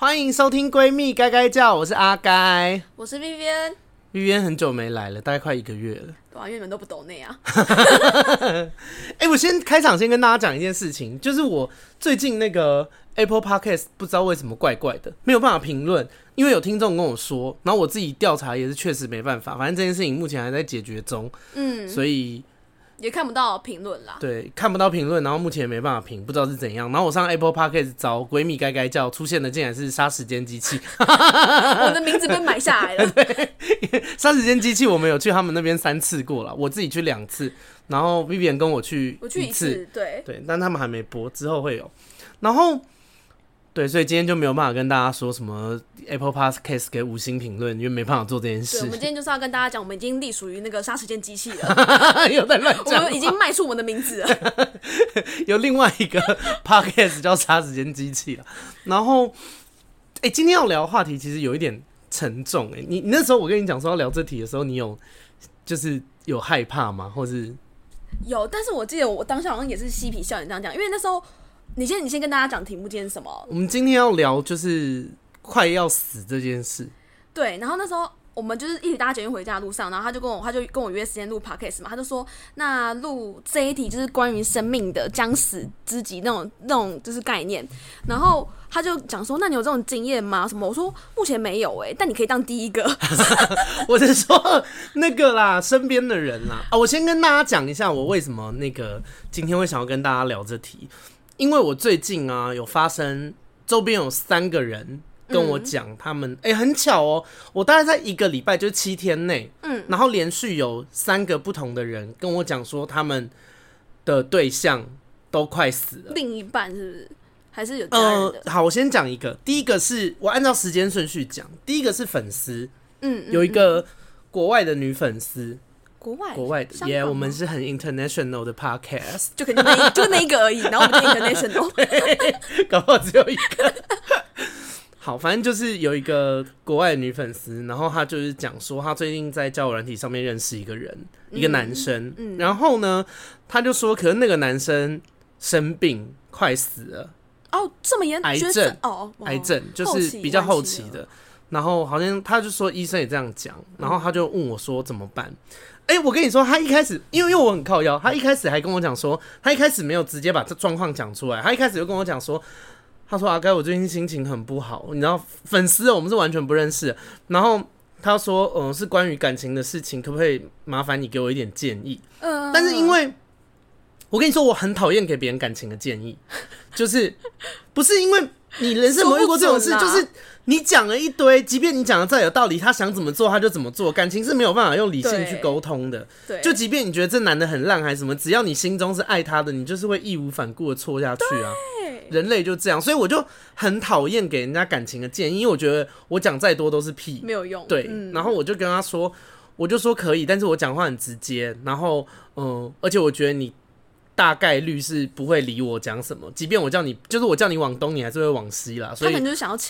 欢迎收听闺蜜该该叫，我是阿该，我是 Vivian，Vivian 很久没来了，大概快一个月了。对啊，因为你们都不懂那啊。哎、欸，我先开场，先跟大家讲一件事情，就是我最近那个 Apple Podcast 不知道为什么怪怪的，没有办法评论，因为有听众跟我说，然后我自己调查也是确实没办法，反正这件事情目前还在解决中，嗯，所以。也看不到评论啦，对，看不到评论，然后目前也没办法评，不知道是怎样。然后我上 Apple Podcast 找闺蜜该该叫，出现的竟然是杀时间机器，我的名字被买下来了。对，杀时间机器，我们有去他们那边三次过了，我自己去两次，然后 Vivian 跟我去，我去一次，对对，但他们还没播，之后会有，然后。对，所以今天就没有办法跟大家说什么 Apple Podcast 给五星评论，因为没办法做这件事。对，我们今天就是要跟大家讲，我们已经隶属于那个杀时间机器了，有在乱讲，我们已经卖出我们的名字了。有另外一个 Podcast 叫杀时间机器了。然后，哎、欸，今天要聊的话题其实有一点沉重。哎，你你那时候我跟你讲说要聊这题的时候，你有就是有害怕吗？或是有？但是我记得我当下好像也是嬉皮笑脸这样讲，因为那时候。你先，你先跟大家讲题目，今天是什么？我们今天要聊就是快要死这件事。对，然后那时候我们就是一起搭捷运回家的路上，然后他就跟我，他就跟我约时间录 podcast 嘛，他就说那录这一题就是关于生命的将死之极那种那种就是概念，然后他就讲说，那你有这种经验吗？什么？我说目前没有哎、欸，但你可以当第一个。我是说那个啦，身边的人啦啊，我先跟大家讲一下我为什么那个今天会想要跟大家聊这题。因为我最近啊，有发生周边有三个人跟我讲，他们哎、嗯欸，很巧哦，我大概在一个礼拜，就是七天内，嗯，然后连续有三个不同的人跟我讲说，他们的对象都快死了。另一半是不是？还是有？呃，好，我先讲一个，第一个是我按照时间顺序讲，第一个是粉丝，嗯，有一个国外的女粉丝。国外，国外的耶，yeah, 我们是很 international 的 podcast，就可能那 就那一个而已，然后我们就 international，搞不好只有一个。好，反正就是有一个国外的女粉丝，然后她就是讲说，她最近在交友软体上面认识一个人，嗯、一个男生，嗯、然后呢，她就说，可是那个男生生病，快死了，哦，这么严，癌症，哦，癌症就是比较后期的，然后好像他就说医生也这样讲，然后他就问我说怎么办？哎、欸，我跟你说，他一开始，因为因为我很靠腰，他一开始还跟我讲说，他一开始没有直接把这状况讲出来，他一开始就跟我讲说，他说阿该，我最近心情很不好，你知道，粉丝我们是完全不认识，然后他说，嗯，是关于感情的事情，可不可以麻烦你给我一点建议？嗯，但是因为，我跟你说，我很讨厌给别人感情的建议，就是不是因为你人生没遇过这种事，就是。你讲了一堆，即便你讲的再有道理，他想怎么做他就怎么做，感情是没有办法用理性去沟通的。对，就即便你觉得这男的很烂还是什么，只要你心中是爱他的，你就是会义无反顾的错下去啊。人类就这样，所以我就很讨厌给人家感情的建议，因为我觉得我讲再多都是屁，没有用。对，嗯、然后我就跟他说，我就说可以，但是我讲话很直接，然后嗯，而且我觉得你。大概率是不会理我讲什么，即便我叫你，就是我叫你往东，你还是会往西啦。所以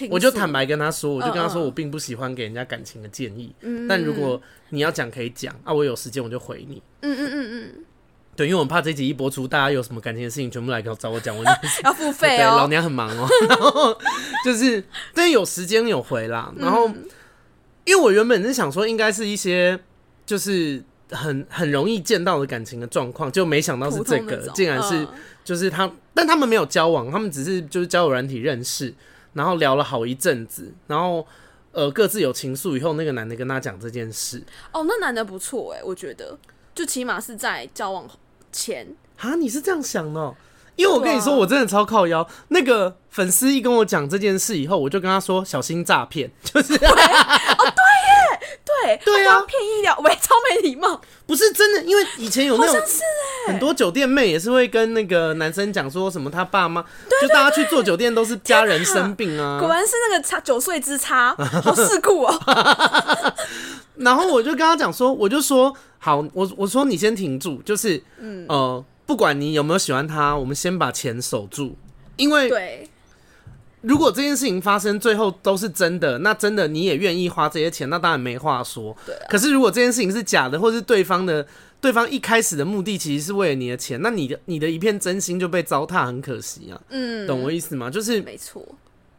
我就坦白跟他说，我就跟他说，我并不喜欢给人家感情的建议。嗯，但如果你要讲，可以讲啊，我有时间我就回你。嗯嗯嗯嗯，对，因为我们怕这集一播出，大家有什么感情的事情，全部来找我讲，我 要付费老娘很忙哦。然后就是，但有时间有回啦。然后，因为我原本是想说，应该是一些就是。很很容易见到的感情的状况，就没想到是这个，竟然是就是他，但他们没有交往，他们只是就是交友软体认识，然后聊了好一阵子，然后呃各自有情愫以后，那个男的跟他讲这件事。哦，那男的不错哎，我觉得，就起码是在交往前啊，你是这样想的喔？因为我跟你说，我真的超靠腰。那个粉丝一跟我讲这件事以后，我就跟他说小心诈骗，就是哦，对耶，对 对啊，骗医疗，喂，超没礼貌。不是真的，因为以前有那种很多酒店妹也是会跟那个男生讲说什么他爸妈，就大家去做酒店都是家人生病啊，果然是那个差九岁之差，好世故哦。然后我就跟他讲说，我就说好，我我说你先停住，就是嗯呃。不管你有没有喜欢他，我们先把钱守住，因为如果这件事情发生，最后都是真的，那真的你也愿意花这些钱，那当然没话说。对啊。可是如果这件事情是假的，或是对方的对方一开始的目的其实是为了你的钱，那你的你的一片真心就被糟蹋，很可惜啊。嗯，懂我意思吗？就是没错。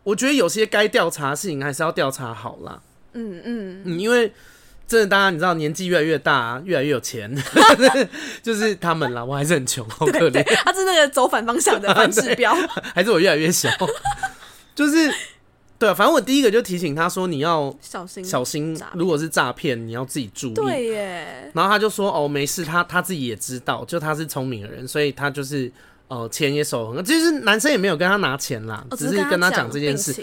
我觉得有些该调查的事情还是要调查好啦。嗯嗯嗯，因为真的，大家你知道，年纪越来越大，越来越有钱，就是他们啦。我还是很穷，好可怜。他是那个走反方向的反指标，还是我越来越小？就是对啊，反正我第一个就提醒他说，你要小心小心，如果是诈骗，你要自己注意。对耶。然后他就说：“哦，没事，他他自己也知道，就他是聪明的人，所以他就是呃钱也守恒。其实男生也没有跟他拿钱啦，只是跟他讲这件事。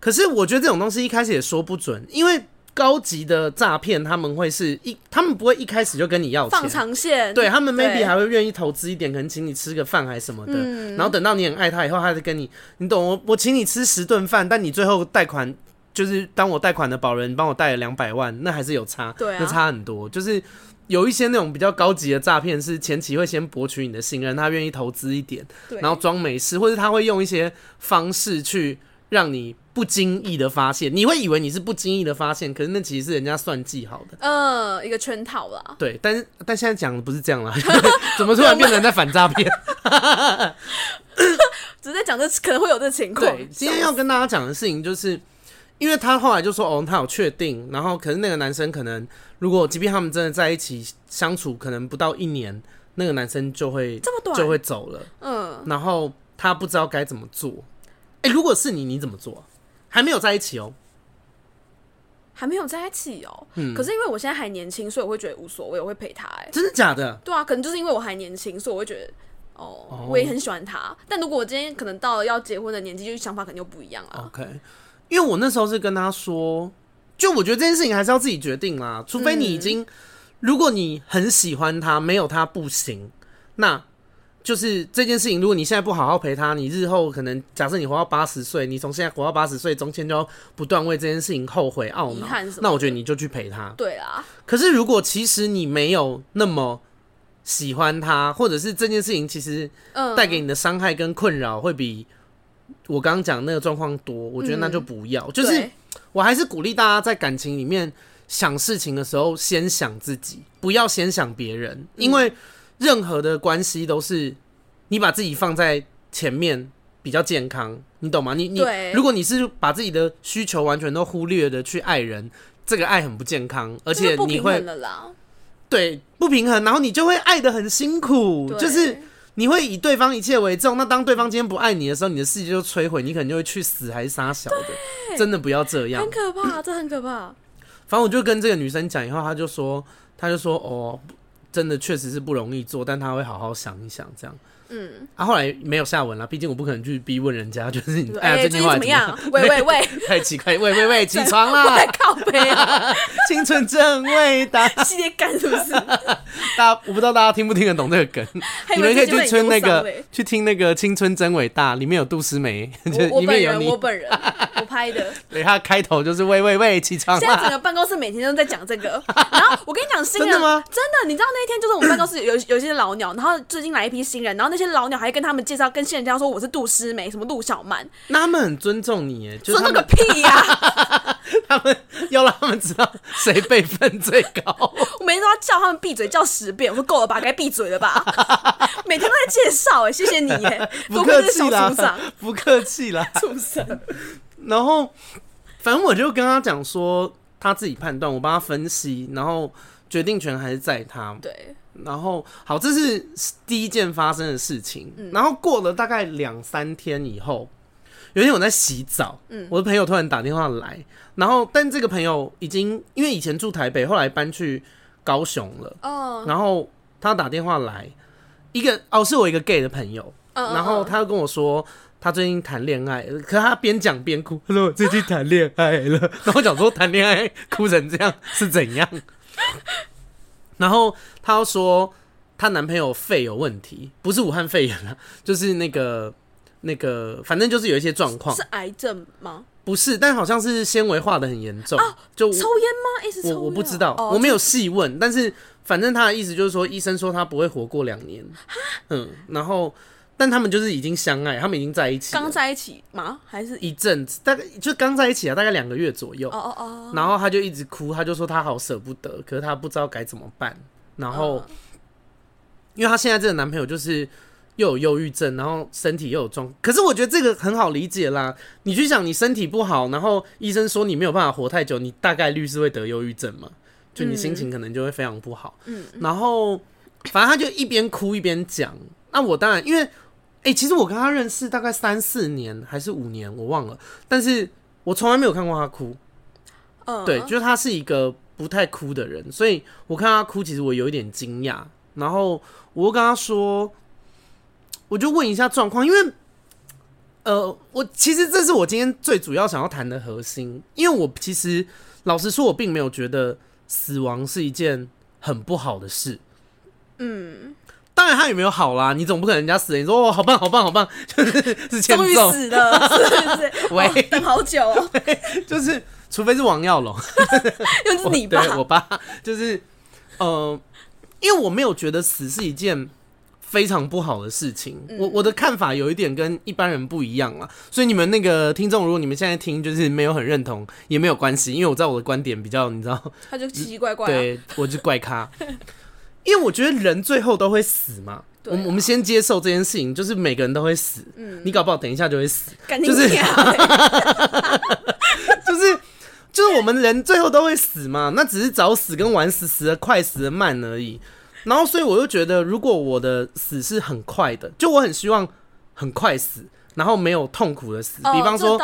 可是我觉得这种东西一开始也说不准，因为。”高级的诈骗，他们会是一，他们不会一开始就跟你要钱，放长线，对他们 maybe 还会愿意投资一点，可能请你吃个饭还是什么的，嗯、然后等到你很爱他以后，他就跟你，你懂我，我请你吃十顿饭，但你最后贷款就是当我贷款的保人，帮我贷了两百万，那还是有差，对、啊，那差很多。就是有一些那种比较高级的诈骗，是前期会先博取你的信任，他愿意投资一点，然后装没事，或者他会用一些方式去让你。不经意的发现，你会以为你是不经意的发现，可是那其实是人家算计好的，呃，一个圈套啦。对，但是但现在讲的不是这样啦，怎么突然变成在反诈骗？只是在讲这可能会有这情况。对，今天要跟大家讲的事情就是，因为他后来就说，哦，他有确定，然后可是那个男生可能，如果即便他们真的在一起相处，可能不到一年，那个男生就会这么短就会走了，嗯，然后他不知道该怎么做。哎、欸，如果是你，你怎么做？还没有在一起哦，还没有在一起哦。嗯，可是因为我现在还年轻，所以我会觉得无所谓，我会陪他。哎，真的假的？对啊，可能就是因为我还年轻，所以我会觉得，哦，哦我也很喜欢他。但如果我今天可能到了要结婚的年纪，就想法肯定又不一样了。OK，因为我那时候是跟他说，就我觉得这件事情还是要自己决定啦，除非你已经，嗯、如果你很喜欢他，没有他不行，那。就是这件事情，如果你现在不好好陪他，你日后可能假设你活到八十岁，你从现在活到八十岁中间就要不断为这件事情后悔懊恼，那我觉得你就去陪他。对啊。可是如果其实你没有那么喜欢他，或者是这件事情其实带给你的伤害跟困扰会比我刚刚讲那个状况多，我觉得那就不要。嗯、就是我还是鼓励大家在感情里面想事情的时候，先想自己，不要先想别人，因为。任何的关系都是你把自己放在前面比较健康，你懂吗？你你，如果你是把自己的需求完全都忽略的去爱人，这个爱很不健康，而且你会对不平衡，然后你就会爱的很辛苦，就是你会以对方一切为重。那当对方今天不爱你的时候，你的世界就摧毁，你可能就会去死还是杀小的，真的不要这样，很可怕，这很可怕。反正我就跟这个女生讲以后，她就说，她就说哦。真的确实是不容易做，但他会好好想一想，这样。嗯，啊，后来没有下文了，毕竟我不可能去逼问人家，就是你哎呀，这句话怎么样？喂喂喂，太奇怪，喂喂喂，起床啦！靠北啊，青春真伟大，系列感是不是？大家我不知道大家听不听得懂这个梗，你们可以去听那个，去听那个《青春真伟大》，里面有杜思梅，就里面有你，我本人，我拍的。对，他开头就是喂喂喂，起床。现在整个办公室每天都在讲这个，然后我跟你讲新人，真的吗？真的，你知道那一天就是我们办公室有有些老鸟，然后最近来一批新人，然后那些老鸟还跟他们介绍，跟新人家说我是杜诗梅，什么陆小曼，那他们很尊重你耶，尊重个屁呀！他们要让他们知道谁辈分最高。我每天都要叫他们闭嘴，叫十遍。我说够了吧，该闭嘴了吧。每天都在介绍，哎，谢谢你，哎，不客气啦，不客气啦，畜生。然后，反正我就跟他讲说，他自己判断，我帮他分析，然后决定权还是在他。对。然后好，这是第一件发生的事情。嗯、然后过了大概两三天以后，有一天我在洗澡，嗯、我的朋友突然打电话来，然后但这个朋友已经因为以前住台北，后来搬去高雄了。哦、然后他打电话来，一个哦是我一个 gay 的朋友，然后他又跟我说他最近谈恋爱，可是他边讲边哭，他说我最近谈恋爱了。然后我讲说谈恋爱哭成这样是怎样？然后她说，她男朋友肺有问题，不是武汉肺炎了，就是那个那个，反正就是有一些状况。是癌症吗？不是，但好像是纤维化的很严重。啊、就抽烟吗？一直抽烟？我我不知道，哦、我没有细问。但是反正他的意思就是说，医生说他不会活过两年。嗯，然后。但他们就是已经相爱，他们已经在一起，刚在一起吗？还是一阵子？大概就刚在一起啊，大概两个月左右。哦哦哦。然后他就一直哭，他就说他好舍不得，可是他不知道该怎么办。然后，因为他现在这个男朋友就是又有忧郁症，然后身体又有状，可是我觉得这个很好理解啦。你去想，你身体不好，然后医生说你没有办法活太久，你大概率是会得忧郁症嘛？就你心情可能就会非常不好。嗯，然后反正他就一边哭一边讲。那我当然因为，哎、欸，其实我跟他认识大概三四年还是五年，我忘了，但是我从来没有看过他哭。嗯，对，就是他是一个不太哭的人，所以我看他哭，其实我有一点惊讶。然后我就跟他说。我就问一下状况，因为，呃，我其实这是我今天最主要想要谈的核心，因为我其实老实说，我并没有觉得死亡是一件很不好的事。嗯，当然他有没有好啦？你总不可能人家死了，你说哦，好棒，好棒，好棒，就是是终于死了，是不是？喂，哦，等好久哦，就是除非是王耀龙，又是你爸，我，我爸，就是呃，因为我没有觉得死是一件。非常不好的事情，嗯、我我的看法有一点跟一般人不一样啊，所以你们那个听众，如果你们现在听就是没有很认同，也没有关系，因为我知道我的观点比较，你知道，他就奇奇怪怪、啊，对，我就怪咖，因为我觉得人最后都会死嘛，我们、啊、我们先接受这件事情，就是每个人都会死，嗯，你搞不好等一下就会死，就是 就是就是我们人最后都会死嘛，那只是早死跟晚死，死的快死的慢而已。然后，所以我又觉得，如果我的死是很快的，就我很希望很快死，然后没有痛苦的死。比方说，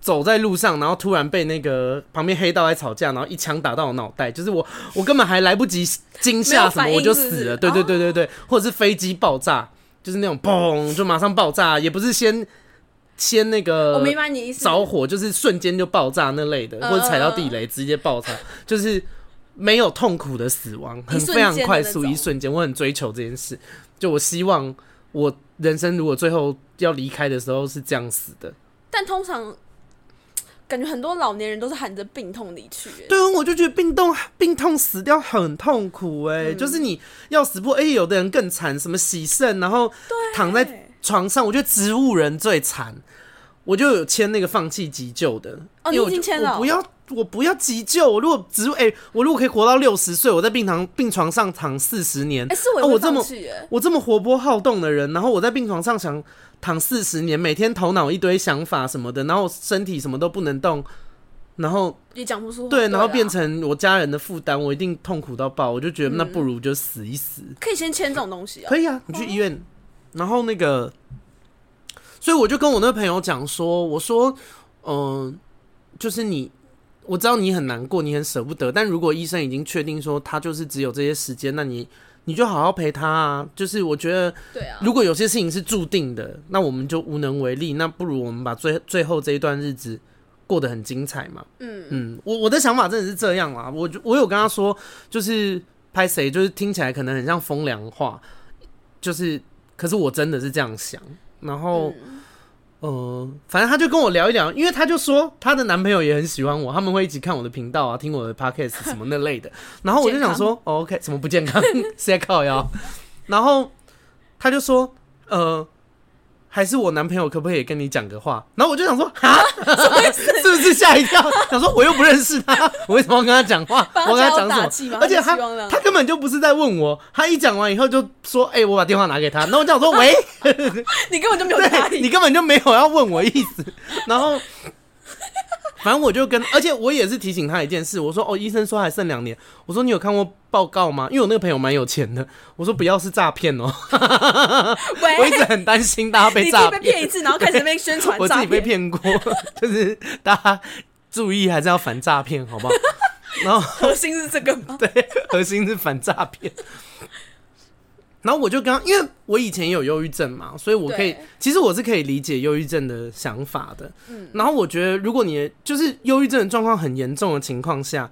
走在路上，然后突然被那个旁边黑道在吵架，然后一枪打到我脑袋，就是我我根本还来不及惊吓什么，我就死了。对对对对对，或者是飞机爆炸，就是那种嘣就马上爆炸，也不是先先那个我明白你意思，着火就是瞬间就爆炸那类的，或者踩到地雷直接爆炸，就是。没有痛苦的死亡，很非常快速，一瞬间。我很追求这件事，就我希望我人生如果最后要离开的时候是这样死的。但通常感觉很多老年人都是含着病痛离去。对啊，我就觉得病痛病痛死掉很痛苦哎，嗯、就是你要死不哎，有的人更惨，什么洗肾，然后躺在床上，我觉得植物人最惨。我就有签那个放弃急救的，哦，你已经签了，我不要。我不要急救，我如果植物，哎、欸，我如果可以活到六十岁，我在病床病床上躺四十年，哎、欸，是我、啊、我这么我这么活泼好动的人，然后我在病床上想躺四十年，每天头脑一堆想法什么的，然后身体什么都不能动，然后也讲不出话，对，然后变成我家人的负担，我一定痛苦到爆，我就觉得那不如就死一死。可以先签这种东西啊？可以啊，你去医院，哦、然后那个，所以我就跟我那个朋友讲说，我说，嗯、呃，就是你。我知道你很难过，你很舍不得，但如果医生已经确定说他就是只有这些时间，那你你就好好陪他啊。就是我觉得，对啊，如果有些事情是注定的，那我们就无能为力。那不如我们把最最后这一段日子过得很精彩嘛。嗯嗯，我我的想法真的是这样啦。我我有跟他说，就是拍谁，就是听起来可能很像风凉话，就是可是我真的是这样想，然后。嗯呃，反正他就跟我聊一聊，因为他就说他的男朋友也很喜欢我，他们会一起看我的频道啊，听我的 podcast 什么那类的。然后我就想说，哦，OK，什么不健康？是在靠腰。然后他就说，呃。还是我男朋友可不可以跟你讲个话？然后我就想说，啊，是不是吓一跳？想说我又不认识他，我为什么要跟他讲话？我跟他讲什么？而且他他根本就不是在问我，他一讲完以后就说：“哎，我把电话拿给他。”然后我就想说：“喂，你根本就没有答应，你根本就没有要问我意思。”然后。反正我就跟，而且我也是提醒他一件事，我说哦，医生说还剩两年，我说你有看过报告吗？因为我那个朋友蛮有钱的，我说不要是诈骗哦，我一直很担心大家被诈骗，被骗一次，然后开始被宣传，我自己被骗过，就是大家注意还是要反诈骗，好不好？然后核心是这个吗？对，核心是反诈骗。然后我就刚，因为我以前也有忧郁症嘛，所以我可以，其实我是可以理解忧郁症的想法的。嗯，然后我觉得，如果你就是忧郁症的状况很严重的情况下，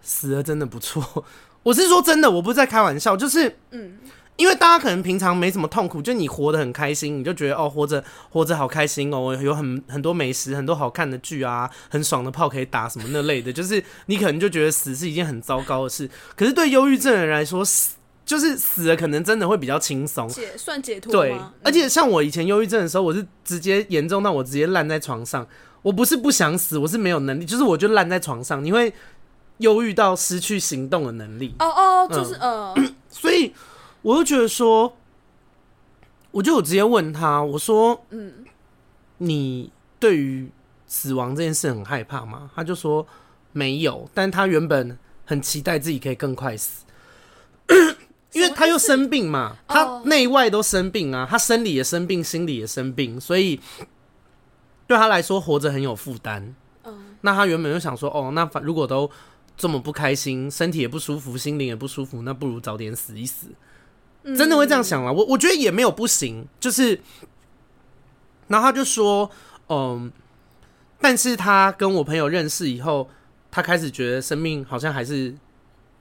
死了真的不错。我是说真的，我不是在开玩笑，就是，嗯，因为大家可能平常没什么痛苦，就你活得很开心，你就觉得哦，活着活着好开心哦，有很很多美食，很多好看的剧啊，很爽的炮可以打什么那类的，就是你可能就觉得死是一件很糟糕的事。可是对忧郁症的人来说，死。就是死了，可能真的会比较轻松，解算解脱。对，而且像我以前忧郁症的时候，我是直接严重到我直接烂在床上。我不是不想死，我是没有能力，就是我就烂在床上。你会忧郁到失去行动的能力。哦哦，就是呃，所以我就觉得说，我就有直接问他，我说，嗯，你对于死亡这件事很害怕吗？他就说没有，但他原本很期待自己可以更快死，因为他又生病嘛，他内外都生病啊，他生理也生病，心理也生病，所以对他来说活着很有负担。嗯，那他原本就想说，哦，那反如果都这么不开心，身体也不舒服，心灵也不舒服，那不如早点死一死。真的会这样想吗？我我觉得也没有不行，就是，然后他就说，嗯，但是他跟我朋友认识以后，他开始觉得生命好像还是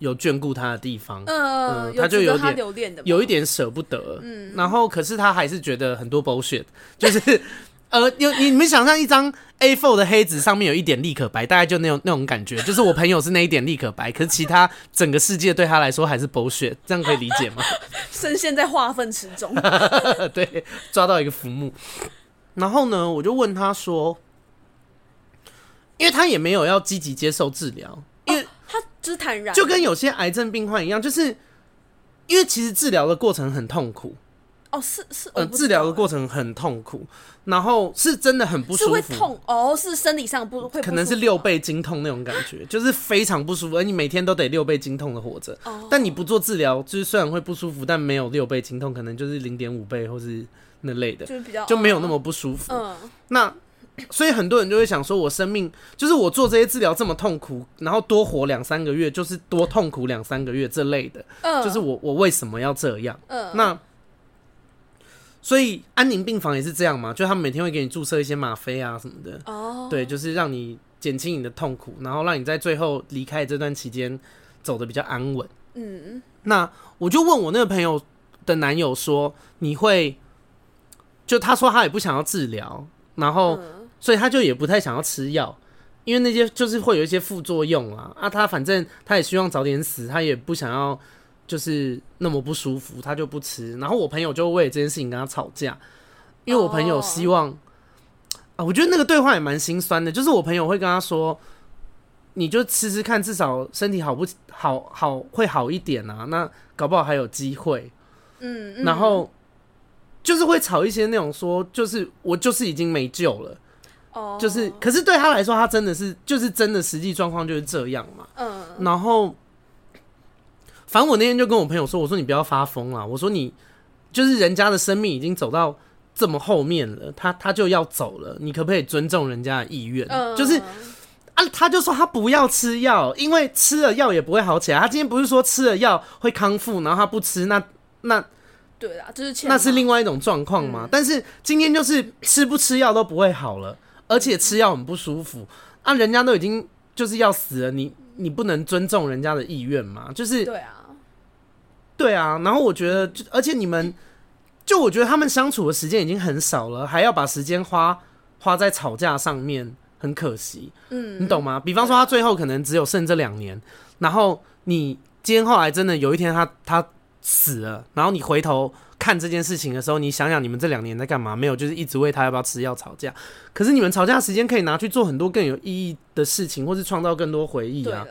有眷顾他的地方，嗯，他就有点有一点舍不得，嗯，然后可是他还是觉得很多 bullshit，就是。呃，有你们想象一张 A4 的黑纸，上面有一点立可白，大概就那种那种感觉，就是我朋友是那一点立可白，可是其他整个世界对他来说还是 bullshit，这样可以理解吗？深陷在化粪池中，对，抓到一个浮木。然后呢，我就问他说，因为他也没有要积极接受治疗，因为、就是坦然，就跟有些癌症病患一样，就是因为其实治疗的过程很痛苦。哦，是是，呃，治疗的过程很痛苦，然后是真的很不舒服，是会痛哦，是生理上不会不，可能是六倍经痛那种感觉，就是非常不舒服，而你每天都得六倍经痛的活着，哦，但你不做治疗，就是虽然会不舒服，但没有六倍经痛，可能就是零点五倍或是那类的，就比较就没有那么不舒服。嗯，那所以很多人就会想说，我生命就是我做这些治疗这么痛苦，然后多活两三个月，就是多痛苦两三个月这类的，嗯，就是我我为什么要这样？嗯，那。所以安宁病房也是这样嘛，就他们每天会给你注射一些吗啡啊什么的，哦，oh. 对，就是让你减轻你的痛苦，然后让你在最后离开这段期间走的比较安稳。嗯，那我就问我那个朋友的男友说，你会，就他说他也不想要治疗，然后所以他就也不太想要吃药，因为那些就是会有一些副作用啊，啊，他反正他也希望早点死，他也不想要。就是那么不舒服，他就不吃。然后我朋友就为这件事情跟他吵架，因为我朋友希望、oh. 啊，我觉得那个对话也蛮心酸的。就是我朋友会跟他说：“你就吃吃看，至少身体好不好好会好一点啊。那搞不好还有机会。”嗯，然后就是会吵一些那种说，就是我就是已经没救了。哦，oh. 就是可是对他来说，他真的是就是真的实际状况就是这样嘛。嗯，uh. 然后。反正我那天就跟我朋友说：“我说你不要发疯了，我说你就是人家的生命已经走到这么后面了，他他就要走了，你可不可以尊重人家的意愿？嗯、就是啊，他就说他不要吃药，因为吃了药也不会好起来。他今天不是说吃了药会康复，然后他不吃，那那对啊，就是那是另外一种状况嘛。嗯、但是今天就是吃不吃药都不会好了，而且吃药很不舒服啊，人家都已经就是要死了，你。”你不能尊重人家的意愿吗？就是对啊，对啊。然后我觉得，就而且你们，就我觉得他们相处的时间已经很少了，还要把时间花花在吵架上面，很可惜。嗯，你懂吗？比方说，他最后可能只有剩这两年，然后你今天后来真的有一天他他死了，然后你回头。看这件事情的时候，你想想你们这两年在干嘛？没有，就是一直为他要不要吃药吵架。可是你们吵架时间可以拿去做很多更有意义的事情，或是创造更多回忆啊。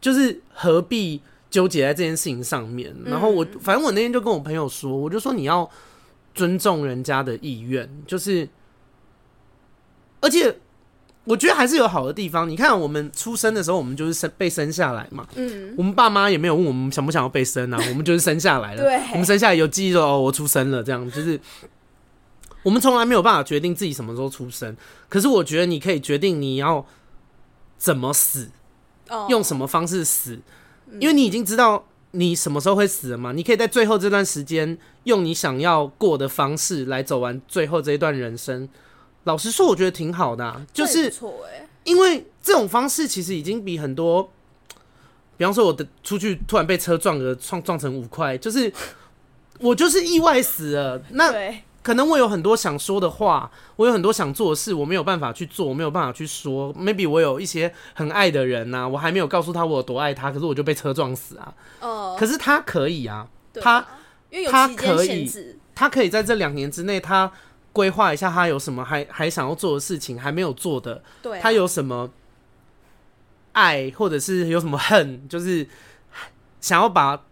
就是何必纠结在这件事情上面？然后我，嗯、反正我那天就跟我朋友说，我就说你要尊重人家的意愿，就是而且。我觉得还是有好的地方。你看，我们出生的时候，我们就是生被生下来嘛。嗯。我们爸妈也没有问我们想不想要被生啊，我们就是生下来了。对。我们生下来有记忆说哦，我出生了，这样就是。我们从来没有办法决定自己什么时候出生，可是我觉得你可以决定你要怎么死，用什么方式死，因为你已经知道你什么时候会死了嘛。你可以在最后这段时间，用你想要过的方式来走完最后这一段人生。老实说，我觉得挺好的，啊，就是因为这种方式其实已经比很多，比方说我的出去突然被车撞了，撞撞成五块，就是我就是意外死了。那可能我有很多想说的话，我有很多想做的事，我没有办法去做，我没有办法去说。Maybe 我有一些很爱的人呐，我还没有告诉他我有多爱他，可是我就被车撞死啊。哦，可是他可以啊，他他可以，他可以在这两年之内，他。规划一下，他有什么还还想要做的事情，还没有做的。对啊，他有什么爱，或者是有什么恨，就是想要把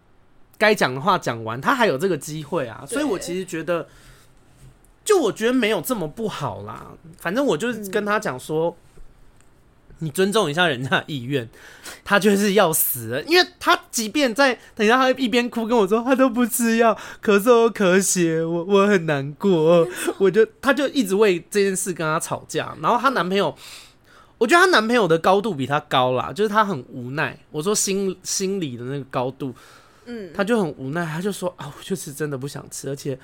该讲的话讲完，他还有这个机会啊。所以我其实觉得，就我觉得没有这么不好啦。反正我就是跟他讲说。嗯你尊重一下人家的意愿，他就是要死了，因为他即便在等一下，他一边哭跟我说他都不吃药，咳嗽咳血，我我很难过，我就他就一直为这件事跟他吵架，然后她男朋友，我觉得她男朋友的高度比她高啦，就是他很无奈，我说心心理的那个高度，嗯，他就很无奈，他就说啊，我就是真的不想吃，而且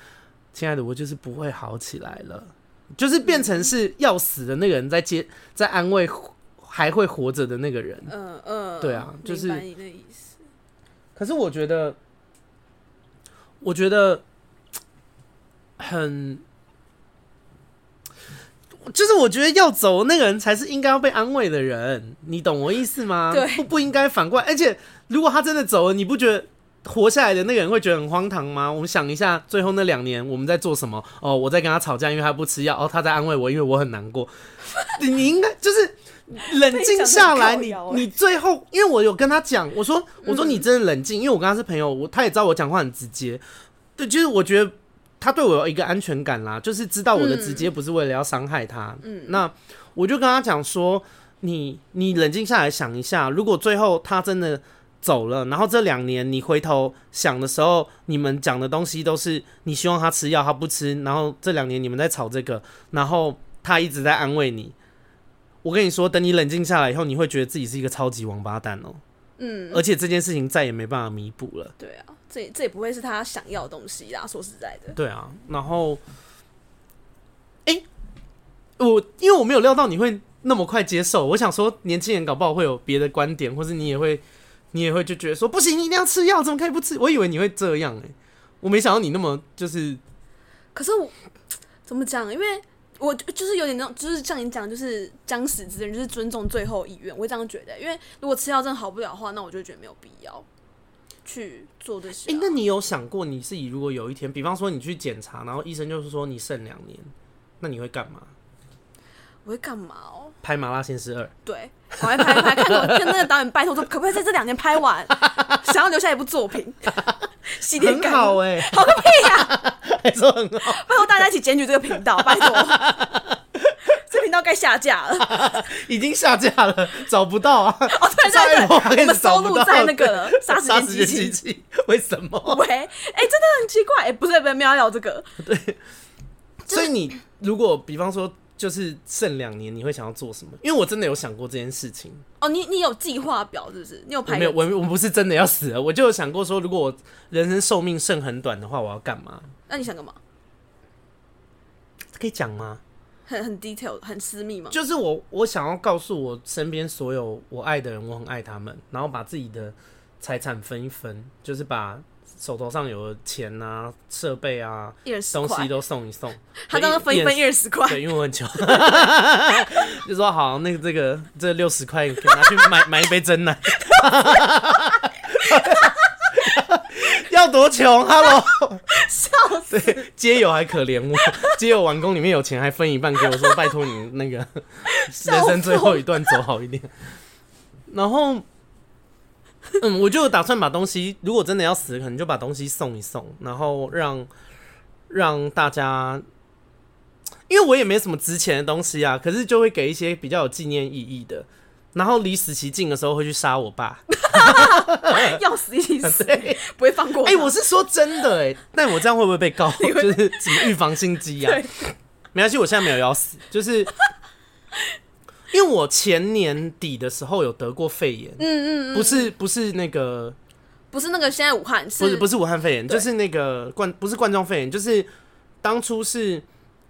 亲爱的，我就是不会好起来了，就是变成是要死的那个人在接在安慰。还会活着的那个人，嗯嗯，对啊，就是。可是我觉得，我觉得很，就是我觉得要走那个人才是应该要被安慰的人，你懂我意思吗？对，不不应该反过来。而且，如果他真的走了，你不觉得活下来的那个人会觉得很荒唐吗？我们想一下，最后那两年我们在做什么？哦，我在跟他吵架，因为他不吃药。哦，他在安慰我，因为我很难过。你你应该就是。冷静下来，你你最后，因为我有跟他讲，我说我说你真的冷静，因为我跟他是朋友，我他也知道我讲话很直接，对，就是我觉得他对我有一个安全感啦，就是知道我的直接不是为了要伤害他，嗯，那我就跟他讲说，你你冷静下来想一下，如果最后他真的走了，然后这两年你回头想的时候，你们讲的东西都是你希望他吃药，他不吃，然后这两年你们在吵这个，然后他一直在安慰你。我跟你说，等你冷静下来以后，你会觉得自己是一个超级王八蛋哦、喔。嗯，而且这件事情再也没办法弥补了。对啊，这这也不会是他想要的东西啦。说实在的。对啊，然后，哎、欸，我因为我没有料到你会那么快接受，我想说年轻人搞不好会有别的观点，或是你也会，你也会就觉得说不行，你一定要吃药，怎么可以不吃？我以为你会这样哎、欸，我没想到你那么就是。可是我怎么讲？因为。我就是有点那种，就是像你讲，就是将死之人，就是尊重最后意愿。我会这样觉得，因为如果吃药真的好不了的话，那我就觉得没有必要去做这些。哎、那你有想过，你自己如果有一天，比方说你去检查，然后医生就是说你剩两年，那你会干嘛？我会干嘛哦？拍《麻辣鲜师二》。对，我会拍一拍，看我跟那个导演拜托说，可不可以在这两年拍完？想要留下一部作品，系列感。好哎、欸，好个屁呀、啊！还说很好，拜托大家一起检举这个频道，拜托。这频道该下架了，已经下架了，找不到啊！哦，对对对，我们收录在那个了，杀时间机器。为什么？喂，哎、欸，真的很奇怪，哎、欸，不是，不是，没有聊这个。对，所以你如果比方说。就是剩两年，你会想要做什么？因为我真的有想过这件事情。哦，你你有计划表是不是？你有排？没有，我我不是真的要死了，我就有想过说，如果我人生寿命剩很短的话，我要干嘛？那你想干嘛？可以讲吗？很很 detail，很私密吗？就是我我想要告诉我身边所有我爱的人，我很爱他们，然后把自己的财产分一分，就是把。手头上有钱啊，设备啊，东西都送一送。他刚刚分一分二十块，对，因为我很穷，就说好，那个这个这六十块可以拿去买买一杯真奶。要多穷？Hello，笑死！对，街友还可怜我，街友完工里面有钱还分一半给我说，说拜托你那个人生最后一段走好一点。然后。嗯，我就打算把东西，如果真的要死，可能就把东西送一送，然后让让大家，因为我也没什么值钱的东西啊，可是就会给一些比较有纪念意义的，然后离死期近的时候会去杀我爸，要死一起死，不会放过。哎、欸，我是说真的哎、欸，但我这样会不会被告？就是什么预防心机啊？没关系，我现在没有要死，就是。因为我前年底的时候有得过肺炎，嗯嗯嗯，不是不是那个，不是那个现在武汉，不是不是武汉肺炎，就是那个冠不是冠状肺炎，就是当初是，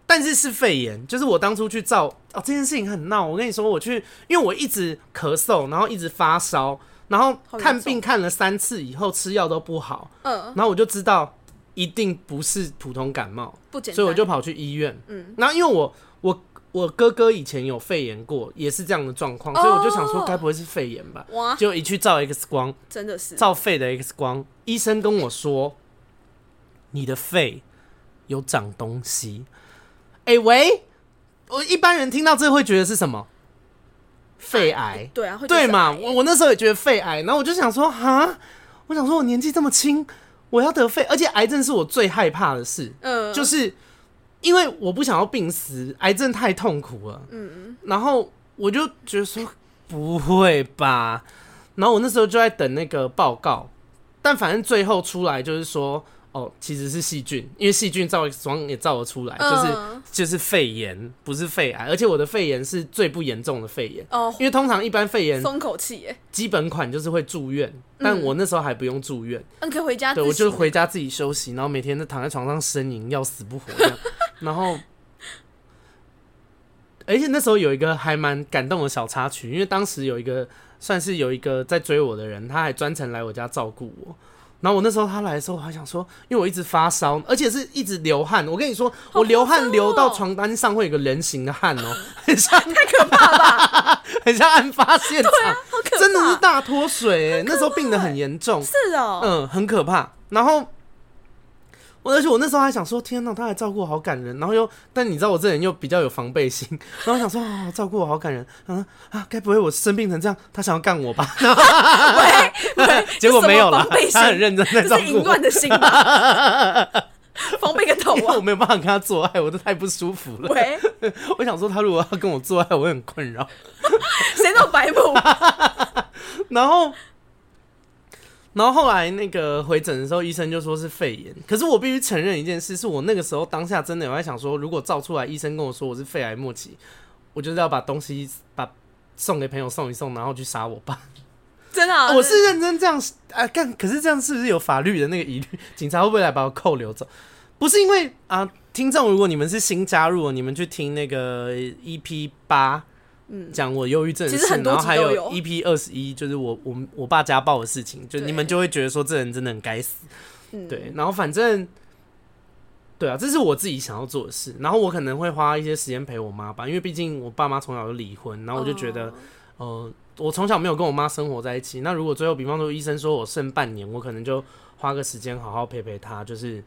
但是是肺炎，就是我当初去照哦，这件事情很闹，我跟你说，我去，因为我一直咳嗽，然后一直发烧，然后看病看了三次以后吃药都不好，嗯，然后我就知道一定不是普通感冒，不简单，所以我就跑去医院，嗯，然后因为我我。哥哥以前有肺炎过，也是这样的状况，所以我就想说，该不会是肺炎吧？哇！就一去照 X 光，真的是照肺的 X 光，医生跟我说，你的肺有长东西。哎、欸、喂，我一般人听到这会觉得是什么？肺癌？对啊，对嘛？我我那时候也觉得肺癌，然后我就想说，哈，我想说我年纪这么轻，我要得肺，而且癌症是我最害怕的事，嗯，就是。因为我不想要病死，癌症太痛苦了。嗯嗯，然后我就觉得说不会吧，然后我那时候就在等那个报告，但反正最后出来就是说。哦，其实是细菌，因为细菌照 X 光也造得出来，就是、嗯、就是肺炎，不是肺癌，而且我的肺炎是最不严重的肺炎。哦，因为通常一般肺炎松口气耶，基本款就是会住院，但我那时候还不用住院，嗯，可以回家。对，我就回家自己休息，然后每天都躺在床上呻吟，要死不活这样。然后，而且那时候有一个还蛮感动的小插曲，因为当时有一个算是有一个在追我的人，他还专程来我家照顾我。然后我那时候他来的时候，我还想说，因为我一直发烧，而且是一直流汗。我跟你说，我流汗流到床单上会有个人形的汗哦，很像太可怕了吧，很像案发现场，真的是大脱水，那时候病得很严重，是哦，嗯，很可怕。然后。我而且我那时候还想说，天哪，他还照顾我，好感人。然后又，但你知道我这人又比较有防备心，然后想说，哦，照顾我好感人。然后啊，该不会我生病成这样，他想要干我吧？喂，喂结果没有了，他很认真在照顾我。这是淫乱的心吧？防备个头啊！我没有办法跟他做爱，我都太不舒服了。喂，我想说，他如果要跟我做爱，我会很困扰。谁那么白目？然后。然后后来那个回诊的时候，医生就说是肺炎。可是我必须承认一件事，是我那个时候当下真的有在想说，如果照出来，医生跟我说我是肺癌末期，我就是要把东西把送给朋友送一送，然后去杀我爸。真的、啊，我是认真这样啊干。可是这样是不是有法律的那个疑虑？警察会不会来把我扣留走？不是因为啊，听众，如果你们是新加入，你们去听那个 EP 八。嗯，讲我忧郁症的事，然后还有 EP 二十一，就是我我我爸家暴的事情，就你们就会觉得说这人真的很该死，对，然后反正，对啊，这是我自己想要做的事，然后我可能会花一些时间陪我妈吧，因为毕竟我爸妈从小就离婚，然后我就觉得，呃，我从小没有跟我妈生活在一起，那如果最后比方说医生说我剩半年，我可能就花个时间好好陪陪她，就是，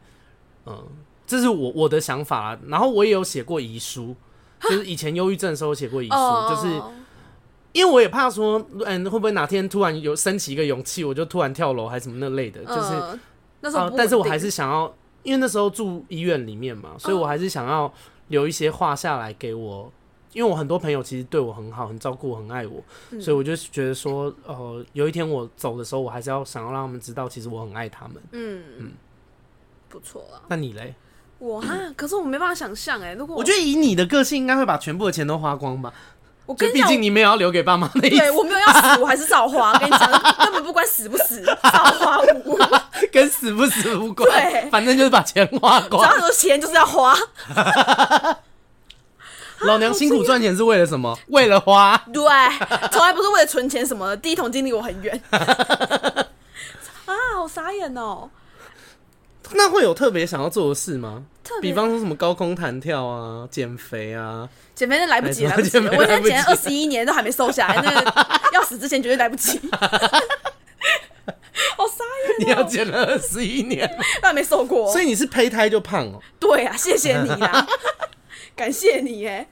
嗯，这是我我的想法啦，然后我也有写过遗书。就是以前忧郁症的时候写过遗书，oh. 就是因为我也怕说，嗯，会不会哪天突然有升起一个勇气，我就突然跳楼还是什么那类的，就是、uh, 那时候、呃，但是我还是想要，因为那时候住医院里面嘛，所以我还是想要留一些话下来给我，因为我很多朋友其实对我很好，很照顾我，很爱我，嗯、所以我就觉得说，呃，有一天我走的时候，我还是要想要让他们知道，其实我很爱他们。嗯嗯，不错啊。那你嘞？我哈，可是我没办法想象哎。如果我，我觉得以你的个性，应该会把全部的钱都花光吧。我跟你讲，毕竟你没有要留给爸妈的意思。对，我没有要死，我还是照花。跟你讲，根本不管死不死，照花无 跟死不死无关。对，反正就是把钱花光。只要有钱就是要花。老娘辛苦赚钱是为了什么？为了花。对，从来不是为了存钱什么的。第一桶金离我很远。啊，好傻眼哦。那会有特别想要做的事吗？特别比方说什么高空弹跳啊、减肥啊？减肥那来不及，来不及。我现在减二十一年都还没瘦下来，那 要死之前绝对来不及。好傻眼！你要减了二十一年，都还没瘦过，所以你是胚胎就胖哦？对啊，谢谢你啦，感谢你耶。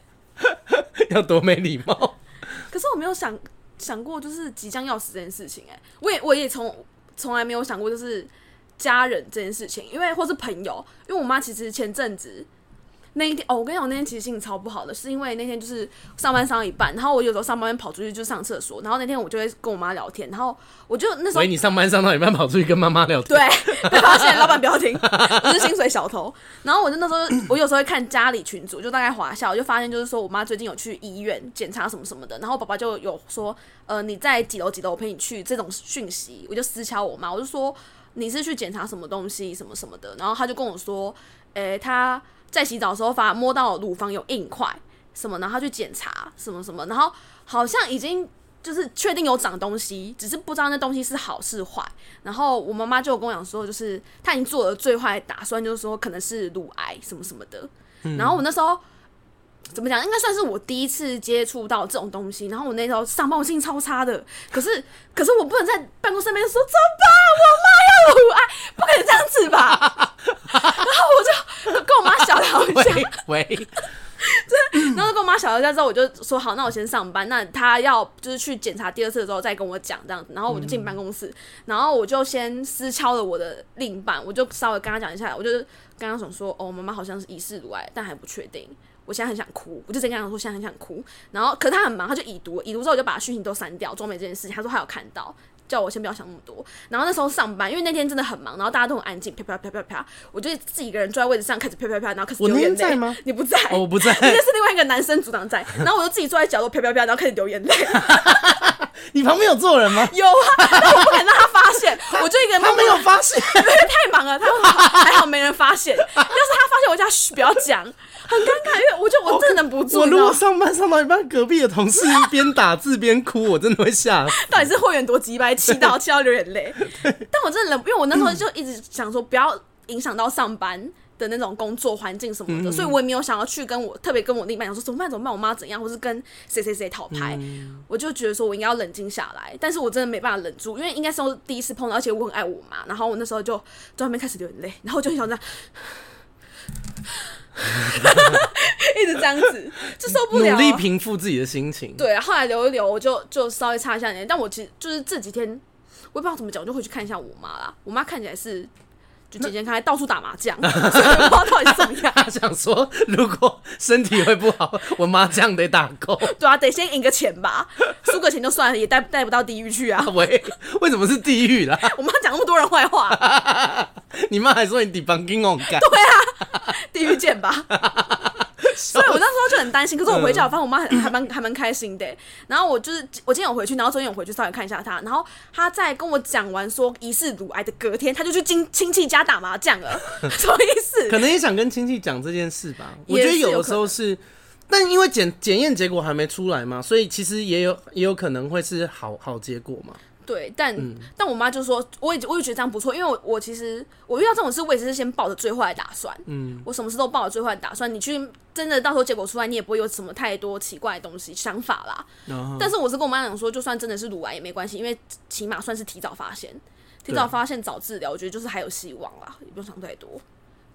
要多没礼貌。可是我没有想想过，就是即将要死这件事情。哎，我也我也从从来没有想过，就是。家人这件事情，因为或是朋友，因为我妈其实前阵子那一天哦，我跟你讲，我那天其实心情超不好的，是因为那天就是上班上到一半，然后我有时候上班跑出去就上厕所，然后那天我就会跟我妈聊天，然后我就那时候，你上班上到一半跑出去跟妈妈聊天，对，被发现，老板不要听，我是薪水小偷。然后我就那时候，我有时候会看家里群组，就大概滑下，我就发现就是说我妈最近有去医院检查什么什么的，然后爸爸就有说，呃，你在几楼几楼，我陪你去这种讯息，我就私敲我妈，我就说。你是去检查什么东西，什么什么的，然后他就跟我说，诶、欸，他在洗澡的时候发摸到乳房有硬块，什么，然后他去检查什么什么，然后好像已经就是确定有长东西，只是不知道那东西是好是坏。然后我妈妈就跟我讲说，就是他已经做了最坏打算，就是说可能是乳癌什么什么的。嗯、然后我那时候。怎么讲？应该算是我第一次接触到这种东西。然后我那时候上班，我心情超差的。可是，可是我不能在办公室里面说怎么办？我妈要乳癌，不可以这样子吧？然后我就跟我妈小聊一下。喂，喂然后跟我妈小聊一下之后，我就说好，那我先上班。那她要就是去检查第二次的时候再跟我讲这样子。然后我就进办公室，然后我就先私敲了我的另一半，我就稍微跟他讲一下，我就刚刚想说，哦，妈妈好像是疑似乳癌，但还不确定。我现在很想哭，我就直接跟他说，现在很想哭。然后，可是他很忙，他就已读，已读之后我就把讯息都删掉，装没这件事情。他说他有看到。叫我先不要想那么多，然后那时候上班，因为那天真的很忙，然后大家都很安静，啪啪啪啪啪，我就自己一个人坐在位置上开始啪啪啪，然后开始流眼泪。我在吗？你不在，哦、我不在，那是另外一个男生组长在，然后我就自己坐在角落啪啪啪，然后开始流眼泪。你旁边有坐人吗？有啊，但我不敢让他发现，我就一个人。他没有发现，因为太忙了，他说还好没人发现，要是他发现，我叫他嘘，不要讲。很尴尬，因为我就我真的忍不住。我如果上班上到一半，隔壁的同事一边打字边哭，我真的会吓。到底是会员多鸡掰，气到气到流眼泪。但我真的忍，因为我那时候就一直想说，不要影响到上班的那种工作环境什么的，嗯、所以我也没有想要去跟我特别跟我另一半讲说怎么办怎么办，我妈怎样，或是跟谁谁谁讨拍。嗯、我就觉得说我应该要冷静下来，但是我真的没办法忍住，因为应该是我第一次碰到，而且我很爱我妈。然后我那时候就在外面开始流眼泪，然后我就很想这样。一直这样子，就受不了。努力平复自己的心情。对，后来流一流，我就就稍微擦一下脸。但我其实就是这几天，我也不知道怎么讲，我就回去看一下我妈啦。我妈看起来是。就健健康康到处打麻将，所以不知道到底是怎么样。他 想说，如果身体会不好，我麻将得打够。对啊，得先赢个钱吧，输个钱就算了，也带带不到地狱去啊。喂，为什么是地狱啦？我妈讲那么多人坏话，你妈还说你地方金我干。对啊，地狱见吧。所以我那时候就很担心，可是我回家我发现我妈很还蛮还蛮开心的。然后我就是我今天有回去，然后昨天有回去稍微看一下她，然后她在跟我讲完说疑似乳癌的隔天，她就去亲亲戚家打麻将了，什么意思？可能也想跟亲戚讲这件事吧。我觉得有的时候是，但因为检检验结果还没出来嘛，所以其实也有也有可能会是好好结果嘛。对，但、嗯、但我妈就说，我也我也觉得这样不错，因为我我其实我遇到这种事，我也是先抱着最坏的打算，嗯，我什么事都抱着最坏的打算。你去真的到时候结果出来，你也不会有什么太多奇怪的东西想法啦。哦、但是我是跟我妈讲说，就算真的是乳癌也没关系，因为起码算是提早发现，提早发现早治疗，我觉得就是还有希望啦，也不用想太多。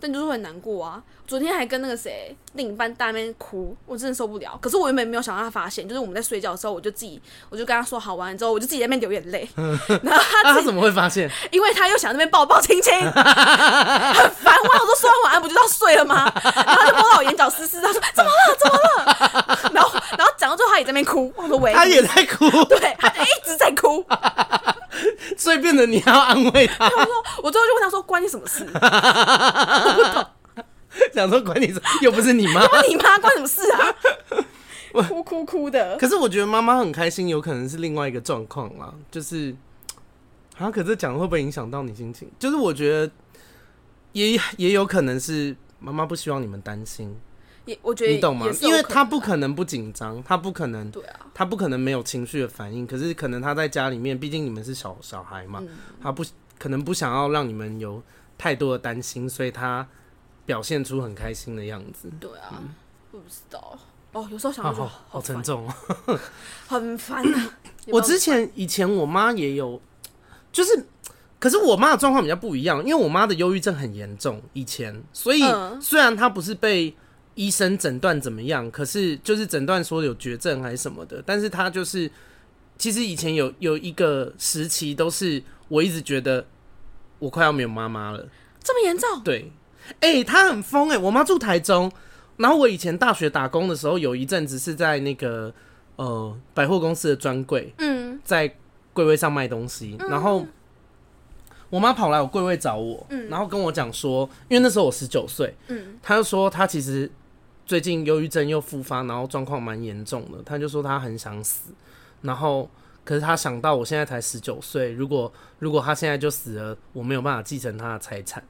但就是会很难过啊！昨天还跟那个谁另一半大那边哭，我真的受不了。可是我原本没有想让他发现，就是我们在睡觉的时候，我就自己我就跟他说好完之后，我就自己在那边流眼泪。然后他、啊、他怎么会发现？因为他又想那边抱抱亲亲，很烦。我我说说完晚安不就要睡了吗？然后就摸到我眼角湿湿，他说怎么了？怎么了？然后然后讲到最后他也在那边哭，我说喂，他也在哭，对，他就一直在哭。所以变得你要安慰他。我说，我最后就问他说：“关你什么事？” 想说管你什么？又不是你妈。你妈关什么事啊？哭哭哭的。可是我觉得妈妈很开心，有可能是另外一个状况啦。就是，好像可是讲会不会影响到你心情？就是我觉得也也有可能是妈妈不希望你们担心。也我觉得你懂吗？因为他不可能不紧张，他不可能，对啊，他不可能没有情绪的反应。可是可能他在家里面，毕竟你们是小小孩嘛，嗯、他不可能不想要让你们有太多的担心，所以他表现出很开心的样子。对啊，嗯、我不知道哦，有时候想到好好沉重哦，很烦啊。我之前以前我妈也有，就是可是我妈的状况比较不一样，因为我妈的忧郁症很严重，以前，所以、嗯、虽然她不是被。医生诊断怎么样？可是就是诊断说有绝症还是什么的，但是她就是其实以前有有一个时期都是我一直觉得我快要没有妈妈了，这么严重？对，哎、欸，他很疯哎、欸，我妈住台中，然后我以前大学打工的时候有一阵子是在那个呃百货公司的专柜，嗯，在柜位上卖东西，嗯、然后我妈跑来我柜位找我，嗯、然后跟我讲说，因为那时候我十九岁，嗯，她就说她其实。最近忧郁症又复发，然后状况蛮严重的。她就说她很想死，然后可是他想到我现在才十九岁，如果如果他现在就死了，我没有办法继承他的财产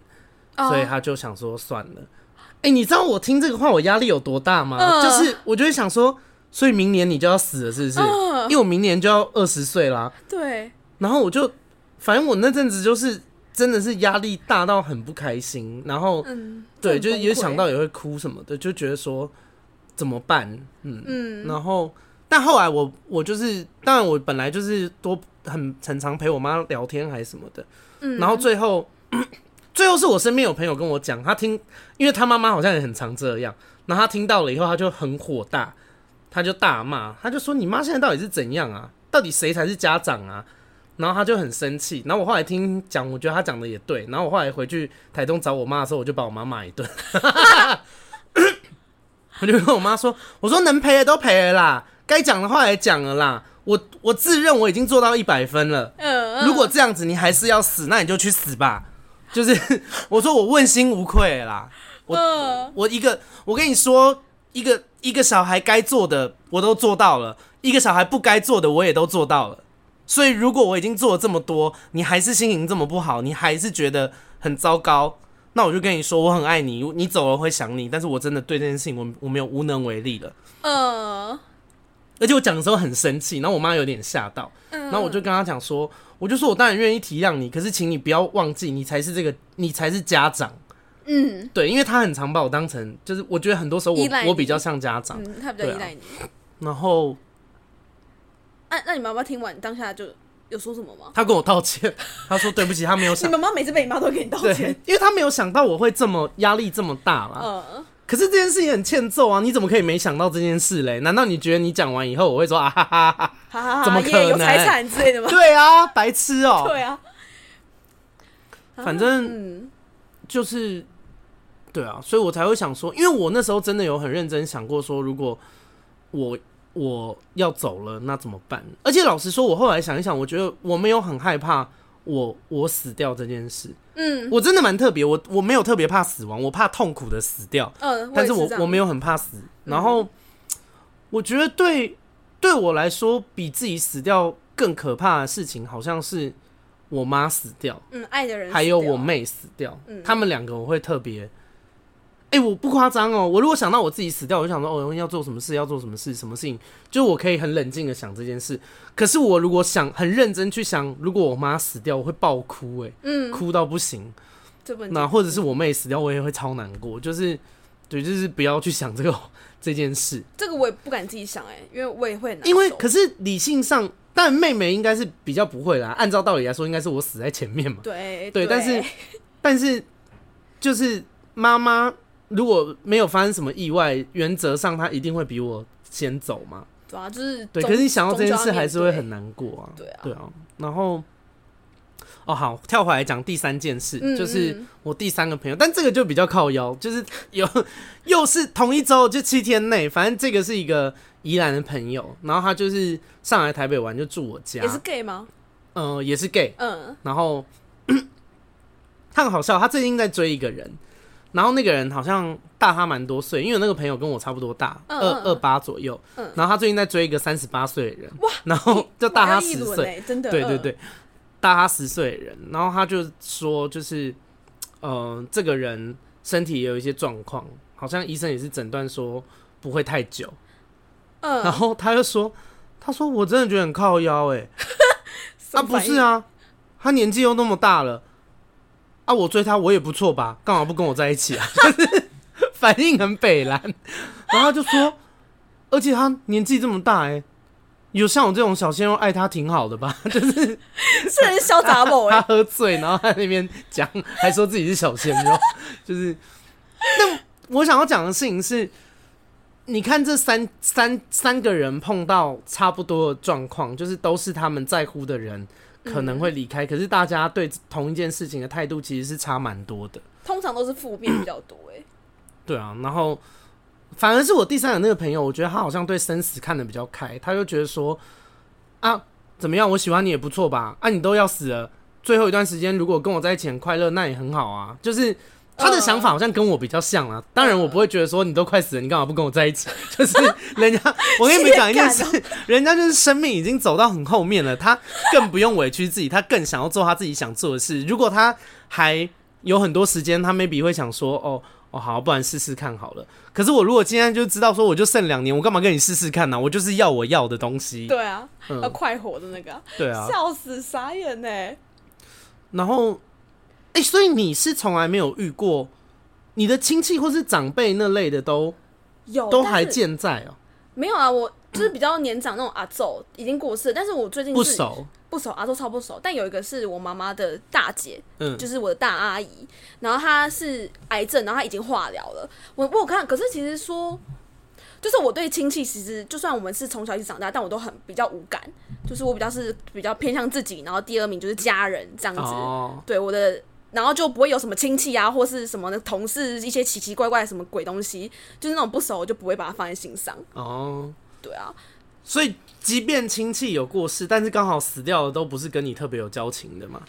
，oh. 所以他就想说算了。哎、欸，你知道我听这个话我压力有多大吗？Uh. 就是我就会想说，所以明年你就要死了，是不是？Uh. 因为我明年就要二十岁啦。对。然后我就，反正我那阵子就是。真的是压力大到很不开心，然后，嗯、对，就是也想到也会哭什么的，就觉得说怎么办？嗯嗯，然后，但后来我我就是，当然我本来就是多很很常陪我妈聊天还是什么的，嗯，然后最后 最后是我身边有朋友跟我讲，他听，因为他妈妈好像也很常这样，然后他听到了以后，他就很火大，他就大骂，他就说你妈现在到底是怎样啊？到底谁才是家长啊？然后他就很生气。然后我后来听讲，我觉得他讲的也对。然后我后来回去台东找我妈的时候，我就把我妈骂一顿。我就跟我妈说：“我说能赔的都赔了啦，该讲的话也讲了啦。我我自认我已经做到一百分了。如果这样子你还是要死，那你就去死吧。就是 我说我问心无愧啦。我我一个我跟你说，一个一个小孩该做的我都做到了，一个小孩不该做的我也都做到了。所以如果我已经做了这么多，你还是心情这么不好，你还是觉得很糟糕。”那我就跟你说，我很爱你，你走了会想你，但是我真的对这件事情我我没有无能为力了。嗯，而且我讲的时候很生气，然后我妈有点吓到，然后我就跟她讲说，我就说我当然愿意体谅你，可是请你不要忘记，你才是这个，你才是家长。嗯，对，因为她很常把我当成，就是我觉得很多时候我我比较像家长，嗯，她比较依赖你。然后，那那你妈妈听完当下就。有说什么吗？她跟我道歉，她说对不起，她没有想。你妈妈每次被你骂都给你道歉，因为她没有想到我会这么压力这么大啦。嗯。可是这件事情很欠揍啊！你怎么可以没想到这件事嘞？难道你觉得你讲完以后我会说啊哈哈哈哈？怎么可能？有财产之类的吗？对啊，白痴哦。对啊。反正就是对啊，所以我才会想说，因为我那时候真的有很认真想过说，如果我。我要走了，那怎么办？而且老实说，我后来想一想，我觉得我没有很害怕我我死掉这件事。嗯，我真的蛮特别，我我没有特别怕死亡，我怕痛苦的死掉。嗯，但是我我没有很怕死。然后我觉得对对我来说，比自己死掉更可怕的事情，好像是我妈死掉。嗯，爱的人还有我妹死掉。嗯，他们两个我会特别。哎、欸，我不夸张哦。我如果想到我自己死掉，我就想说，哦，要做什么事，要做什么事，什么事情，就我可以很冷静的想这件事。可是我如果想很认真去想，如果我妈死掉，我会爆哭，哎，嗯，哭到不行。那或者是我妹死掉，我也会超难过。就是，对，就是不要去想这个这件事。这个我也不敢自己想，哎，因为我也会难。因为可是理性上，但妹妹应该是比较不会啦。按照道理来说，应该是我死在前面嘛。对对，但是但是就是妈妈。如果没有发生什么意外，原则上他一定会比我先走嘛。对啊，就是对。可是你想到这件事，还是会很难过啊。对啊，对啊。然后，哦，好，跳回来讲第三件事，嗯嗯，就是我第三个朋友，但这个就比较靠腰，就是有 又是同一周，就七天内，反正这个是一个宜兰的朋友，然后他就是上来台北玩，就住我家。也是 gay 吗？嗯、呃，也是 gay。嗯。然后 他很好笑，他最近在追一个人。然后那个人好像大他蛮多岁，因为那个朋友跟我差不多大，二二八左右。嗯，然后他最近在追一个三十八岁的人，哇，然后就大他十岁，真的，对对对，大他十岁的人。然后他就说，就是，呃，这个人身体也有一些状况，好像医生也是诊断说不会太久。嗯，然后他就说，他说我真的觉得很靠腰，哎，啊不是啊，他年纪又那么大了。啊！我追他，我也不错吧？干嘛不跟我在一起啊？就是反应很北烂，然后他就说，而且他年纪这么大，哎，有像我这种小鲜肉爱他挺好的吧？就是是很小杂某哎，他喝醉，然后在那边讲，还说自己是小鲜肉，就是。那我想要讲的事情是，你看这三三三个人碰到差不多的状况，就是都是他们在乎的人。可能会离开，可是大家对同一件事情的态度其实是差蛮多的。通常都是负面比较多，哎。对啊，然后反而是我第三个那个朋友，我觉得他好像对生死看得比较开，他就觉得说啊，怎么样，我喜欢你也不错吧？啊，你都要死了，最后一段时间如果跟我在一起很快乐，那也很好啊，就是。他的想法好像跟我比较像啊，当然我不会觉得说你都快死了，你干嘛不跟我在一起？就是人家，我跟你们讲一件事，人家就是生命已经走到很后面了，他更不用委屈自己，他更想要做他自己想做的事。如果他还有很多时间，他 maybe 会想说，哦哦好，不然试试看好了。可是我如果今天就知道说，我就剩两年，我干嘛跟你试试看呢？我就是要我要的东西。对啊，要快活的那个。对啊，笑死傻眼呢。然后。哎、欸，所以你是从来没有遇过你的亲戚或是长辈那类的都有都还健在哦？没有啊，我就是比较年长那种阿祖已经过世，但是我最近不熟不熟，阿祖超不熟。但有一个是我妈妈的大姐，嗯，就是我的大阿姨，然后她是癌症，然后她已经化疗了。我我有看，可是其实说，就是我对亲戚其实就算我们是从小一起长大，但我都很比较无感。就是我比较是比较偏向自己，然后第二名就是家人这样子。哦、对我的，然后就不会有什么亲戚啊，或是什么的同事一些奇奇怪怪什么鬼东西，就是那种不熟，我就不会把它放在心上。哦，对啊，所以即便亲戚有过世，但是刚好死掉的都不是跟你特别有交情的嘛？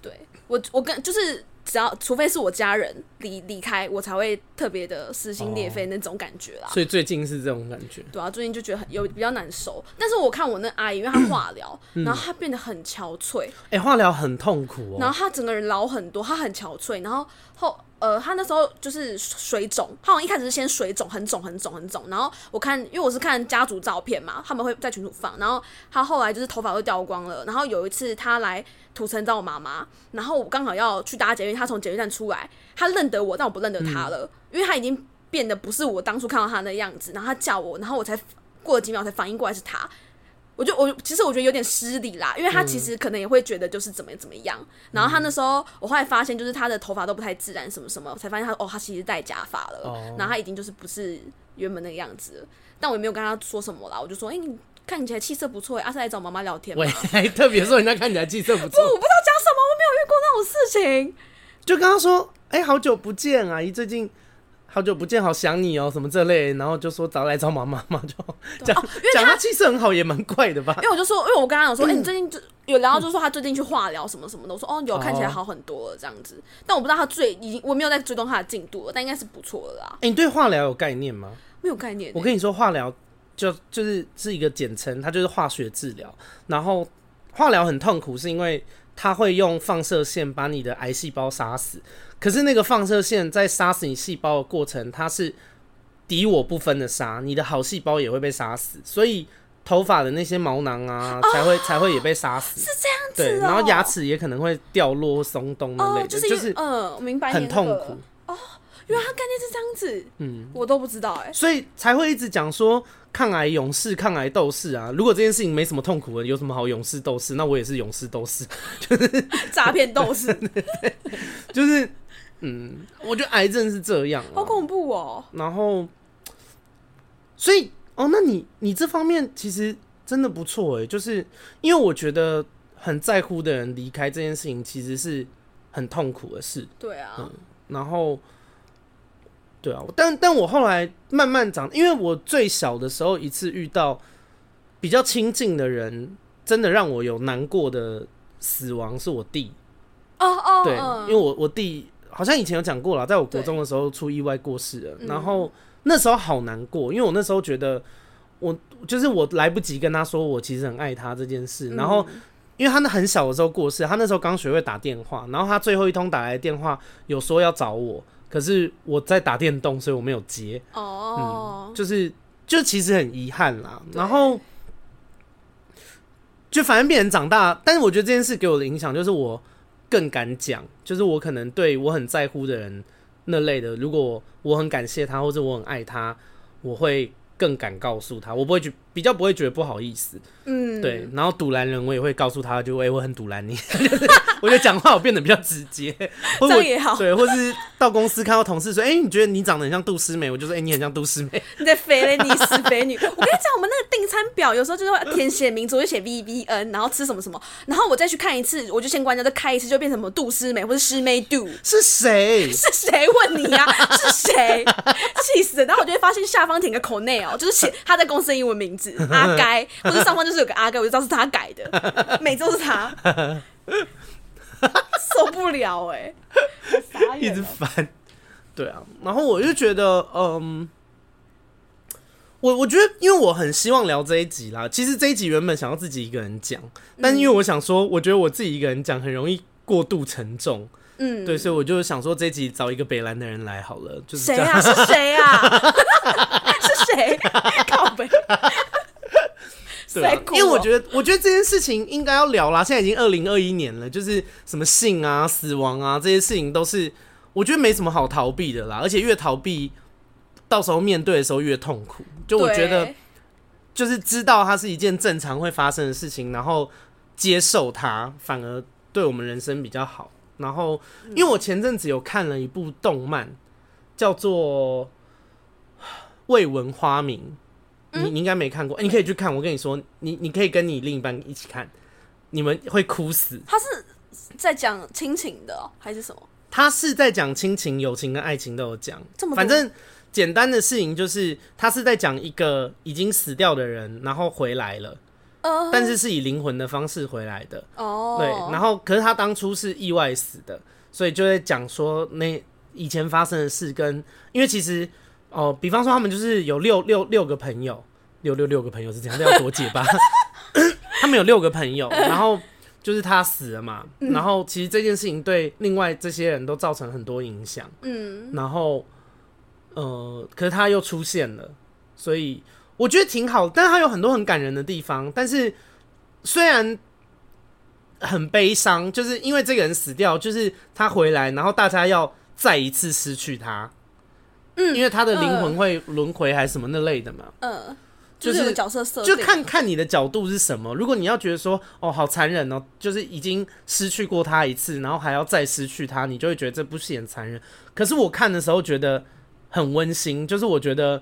对我，我跟就是。只要除非是我家人离离开，我才会特别的撕心裂肺那种感觉啦。所以最近是这种感觉。对啊，最近就觉得很有比较难受。但是我看我那阿姨，因为她化疗，然后她变得很憔悴。哎，化疗很痛苦哦。然后她整个人老很多，她很憔悴。然后后呃，她那时候就是水肿，她好像一开始是先水肿，很肿很肿很肿。然后我看，因为我是看家族照片嘛，他们会在群组放。然后她后来就是头发都掉光了。然后有一次她来。土城找我妈妈，然后我刚好要去搭捷运，他从捷运站出来，他认得我，但我不认得他了，因为他已经变得不是我当初看到他的样子。然后他叫我，然后我才过了几秒才反应过来是他。我就我其实我觉得有点失礼啦，因为他其实可能也会觉得就是怎么怎么样。然后他那时候我后来发现，就是他的头发都不太自然，什么什么，我才发现他哦，他其实戴假发了。哦、然后他已经就是不是原本那个样子了，但我也没有跟他说什么啦，我就说，哎、欸，你。看起来气色不错，阿、啊、是来找妈妈聊天。喂，还特别说人家看起来气色不错。不，我不知道讲什么，我没有遇过那种事情。就跟他说，哎、欸，好久不见，阿姨最近好久不见，好想你哦、喔，什么这类，然后就说找来找妈妈嘛，就 讲讲他气色很好，也蛮怪的吧？因为我就说，因为我跟他讲说，哎、欸，你最近就有聊到，就说他最近去化疗什么什么的，我说哦，有看起来好很多了这样子。但我不知道他最已经，我没有在追踪他的进度了，但应该是不错的啦。哎、欸，你对化疗有概念吗？没有概念、欸。我跟你说，化疗。就就是是一个简称，它就是化学治疗。然后化疗很痛苦，是因为它会用放射线把你的癌细胞杀死。可是那个放射线在杀死你细胞的过程，它是敌我不分的杀，你的好细胞也会被杀死。所以头发的那些毛囊啊，才会、哦、才会也被杀死。是这样子、哦。对，然后牙齿也可能会掉落、松动那类的，哦、就是就是嗯，我明白，很痛苦哦。原来他概念是这样子，嗯，我都不知道哎、欸，所以才会一直讲说抗癌勇士、抗癌斗士啊。如果这件事情没什么痛苦的，有什么好勇士斗士？那我也是勇士斗士，就 是诈骗斗士，就是嗯，我觉得癌症是这样，好恐怖哦。然后，所以哦，那你你这方面其实真的不错哎，就是因为我觉得很在乎的人离开这件事情，其实是很痛苦的事。对啊，嗯，然后。对啊，但但我后来慢慢长，因为我最小的时候一次遇到比较亲近的人，真的让我有难过的死亡是我弟。哦哦，对，因为我我弟好像以前有讲过了，在我国中的时候出意外过世了，然后那时候好难过，因为我那时候觉得我就是我来不及跟他说我其实很爱他这件事，然后因为他那很小的时候过世，他那时候刚学会打电话，然后他最后一通打来的电话有说要找我。可是我在打电动，所以我没有接。哦、oh. 嗯，就是就其实很遗憾啦。然后就反正变成长大，但是我觉得这件事给我的影响就是我更敢讲，就是我可能对我很在乎的人那类的，如果我很感谢他或者我很爱他，我会更敢告诉他，我不会觉比较不会觉得不好意思。嗯，对。然后堵拦人我也会告诉他，就哎、欸、我很堵拦你。我觉得讲话我变得比较直接，或者也好，对，或是到公司看到同事说：“哎、欸，你觉得你长得很像杜诗美？”我就说：“哎、欸，你很像杜诗美。”你在肥嘞，你是肥女。我跟你讲，我们那个订餐表有时候就是会填写名字，我就写 V V N，然后吃什么什么，然后我再去看一次，我就先关掉，再开一次，就变成什么杜诗美或者诗美杜。是谁？是谁问你呀、啊？是谁？气死了！然后我就会发现下方填个口内哦，就是写他在公司的英文名字阿该，或者上方就是有个阿该，我就知道是他改的，每周是他。受不了哎、欸，一直烦，对啊，然后我就觉得，嗯，我我觉得，因为我很希望聊这一集啦。其实这一集原本想要自己一个人讲，但因为我想说，我觉得我自己一个人讲很容易过度沉重，嗯，对，所以我就想说这一集找一个北兰的人来好了，就是谁啊？是谁啊？是谁？靠北。对啊，因为我觉得，我觉得这件事情应该要聊啦。现在已经二零二一年了，就是什么性啊、死亡啊这些事情，都是我觉得没什么好逃避的啦。而且越逃避，到时候面对的时候越痛苦。就我觉得，就是知道它是一件正常会发生的事情，然后接受它，反而对我们人生比较好。然后，因为我前阵子有看了一部动漫，叫做《未闻花名》。你你应该没看过，欸，你可以去看。我跟你说，你你可以跟你另一半一起看，你们会哭死。他是在讲亲情的，喔，还是什么？他是在讲亲情、友情跟爱情都有讲。这么，反正简单的事情就是，他是在讲一个已经死掉的人，然后回来了，呃，但是是以灵魂的方式回来的。哦，对，然后可是他当初是意外死的，所以就在讲说那以前发生的事跟，因为其实。哦，比方说他们就是有六六六个朋友，六六六个朋友是怎样，这要多解吧？他们有六个朋友，然后就是他死了嘛，嗯、然后其实这件事情对另外这些人都造成很多影响，嗯，然后呃，可是他又出现了，所以我觉得挺好，但是他有很多很感人的地方，但是虽然很悲伤，就是因为这个人死掉，就是他回来，然后大家要再一次失去他。嗯，因为他的灵魂会轮回还是什么那类的嘛，嗯，就是，就是角色设定，就看看你的角度是什么。如果你要觉得说，哦，好残忍哦，就是已经失去过他一次，然后还要再失去他，你就会觉得这部戏很残忍。可是我看的时候觉得很温馨，就是我觉得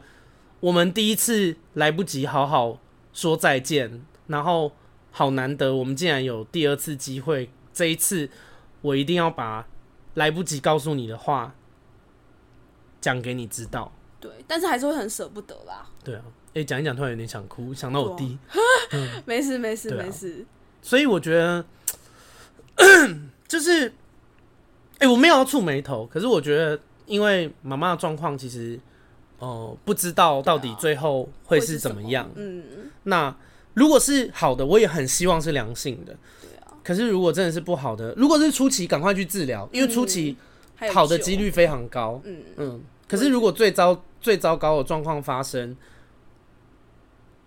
我们第一次来不及好好说再见，然后好难得，我们竟然有第二次机会。这一次我一定要把来不及告诉你的话。讲给你知道，对，但是还是会很舍不得啦。对啊，哎、欸，讲一讲，突然有点想哭，想到我弟。嗯、没事，没事，啊、没事。所以我觉得，就是，哎、欸，我没有要触眉头，可是我觉得，因为妈妈的状况，其实，哦、呃，不知道到底最后会是怎么样。么嗯，那如果是好的，我也很希望是良性的。可是如果真的是不好的，如果是初期，赶快去治疗，因为初期好的几率非常高。嗯嗯。可是，如果最糟最糟糕的状况发生，